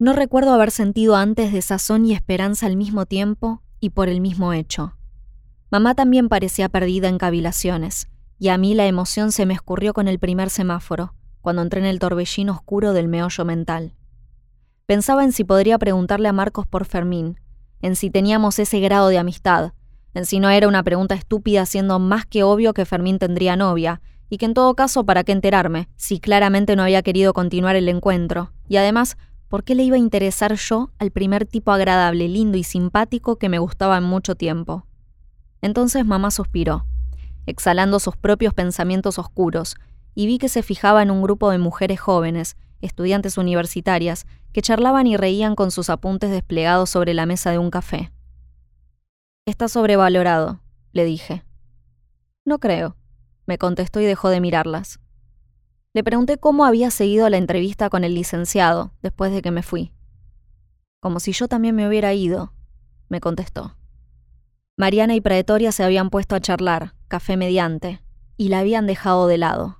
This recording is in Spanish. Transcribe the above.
No recuerdo haber sentido antes desazón y esperanza al mismo tiempo y por el mismo hecho. Mamá también parecía perdida en cavilaciones, y a mí la emoción se me escurrió con el primer semáforo, cuando entré en el torbellino oscuro del meollo mental. Pensaba en si podría preguntarle a Marcos por Fermín, en si teníamos ese grado de amistad, en si no era una pregunta estúpida siendo más que obvio que Fermín tendría novia, y que en todo caso, ¿para qué enterarme? Si claramente no había querido continuar el encuentro. Y además, ¿por qué le iba a interesar yo al primer tipo agradable, lindo y simpático que me gustaba en mucho tiempo? Entonces mamá suspiró, exhalando sus propios pensamientos oscuros, y vi que se fijaba en un grupo de mujeres jóvenes, estudiantes universitarias, que charlaban y reían con sus apuntes desplegados sobre la mesa de un café. Está sobrevalorado, le dije. No creo, me contestó y dejó de mirarlas. Le pregunté cómo había seguido la entrevista con el licenciado después de que me fui. Como si yo también me hubiera ido, me contestó. Mariana y Praetoria se habían puesto a charlar, café mediante, y la habían dejado de lado.